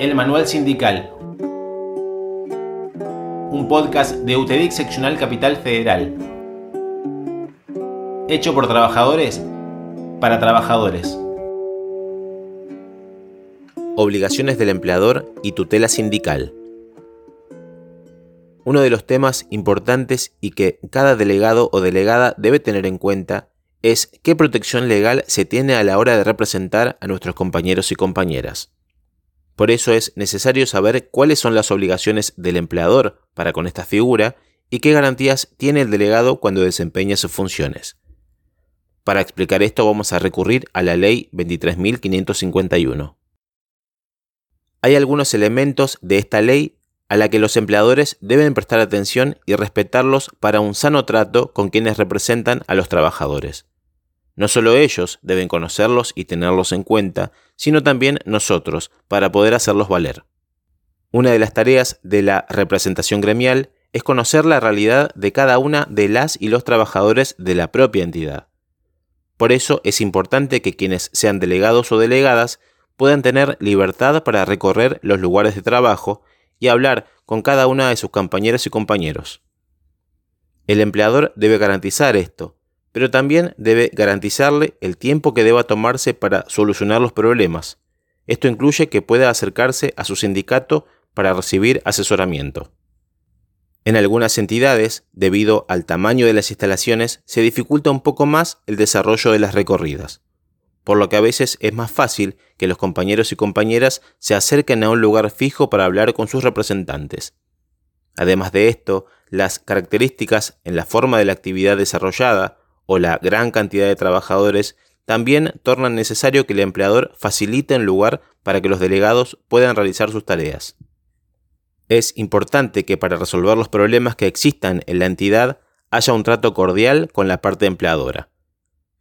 El Manual Sindical, un podcast de UTEDIC Seccional Capital Federal, hecho por trabajadores para trabajadores. Obligaciones del empleador y tutela sindical. Uno de los temas importantes y que cada delegado o delegada debe tener en cuenta es qué protección legal se tiene a la hora de representar a nuestros compañeros y compañeras. Por eso es necesario saber cuáles son las obligaciones del empleador para con esta figura y qué garantías tiene el delegado cuando desempeña sus funciones. Para explicar esto vamos a recurrir a la Ley 23.551. Hay algunos elementos de esta ley a la que los empleadores deben prestar atención y respetarlos para un sano trato con quienes representan a los trabajadores. No solo ellos deben conocerlos y tenerlos en cuenta, sino también nosotros, para poder hacerlos valer. Una de las tareas de la representación gremial es conocer la realidad de cada una de las y los trabajadores de la propia entidad. Por eso es importante que quienes sean delegados o delegadas puedan tener libertad para recorrer los lugares de trabajo y hablar con cada una de sus compañeras y compañeros. El empleador debe garantizar esto, pero también debe garantizarle el tiempo que deba tomarse para solucionar los problemas. Esto incluye que pueda acercarse a su sindicato para recibir asesoramiento. En algunas entidades, debido al tamaño de las instalaciones, se dificulta un poco más el desarrollo de las recorridas, por lo que a veces es más fácil que los compañeros y compañeras se acerquen a un lugar fijo para hablar con sus representantes. Además de esto, las características en la forma de la actividad desarrollada o la gran cantidad de trabajadores también tornan necesario que el empleador facilite un lugar para que los delegados puedan realizar sus tareas. Es importante que para resolver los problemas que existan en la entidad haya un trato cordial con la parte empleadora.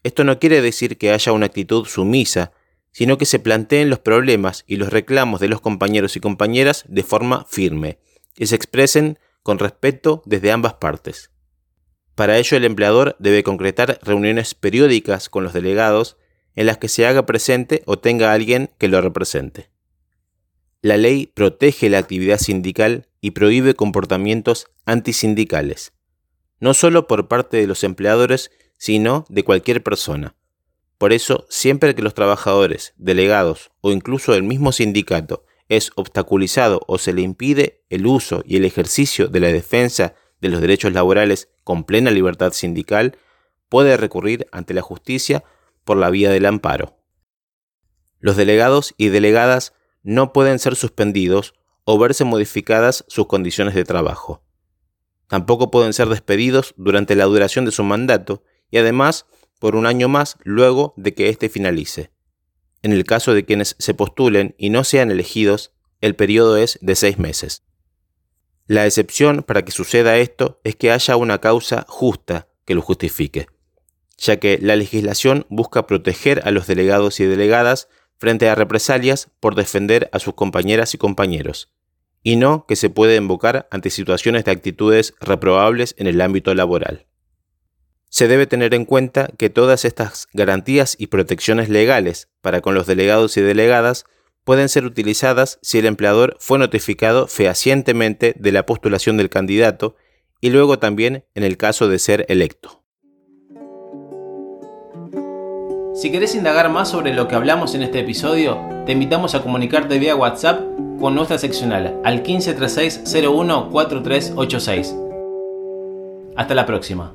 Esto no quiere decir que haya una actitud sumisa, sino que se planteen los problemas y los reclamos de los compañeros y compañeras de forma firme y se expresen con respeto desde ambas partes. Para ello el empleador debe concretar reuniones periódicas con los delegados en las que se haga presente o tenga alguien que lo represente. La ley protege la actividad sindical y prohíbe comportamientos antisindicales, no solo por parte de los empleadores, sino de cualquier persona. Por eso, siempre que los trabajadores, delegados o incluso el mismo sindicato es obstaculizado o se le impide el uso y el ejercicio de la defensa de los derechos laborales con plena libertad sindical, puede recurrir ante la justicia por la vía del amparo. Los delegados y delegadas no pueden ser suspendidos o verse modificadas sus condiciones de trabajo. Tampoco pueden ser despedidos durante la duración de su mandato y además por un año más luego de que éste finalice. En el caso de quienes se postulen y no sean elegidos, el periodo es de seis meses. La excepción para que suceda esto es que haya una causa justa que lo justifique, ya que la legislación busca proteger a los delegados y delegadas frente a represalias por defender a sus compañeras y compañeros, y no que se puede invocar ante situaciones de actitudes reprobables en el ámbito laboral. Se debe tener en cuenta que todas estas garantías y protecciones legales para con los delegados y delegadas pueden ser utilizadas si el empleador fue notificado fehacientemente de la postulación del candidato y luego también en el caso de ser electo. Si querés indagar más sobre lo que hablamos en este episodio, te invitamos a comunicarte vía WhatsApp con nuestra seccional al 1536 01 4386. Hasta la próxima.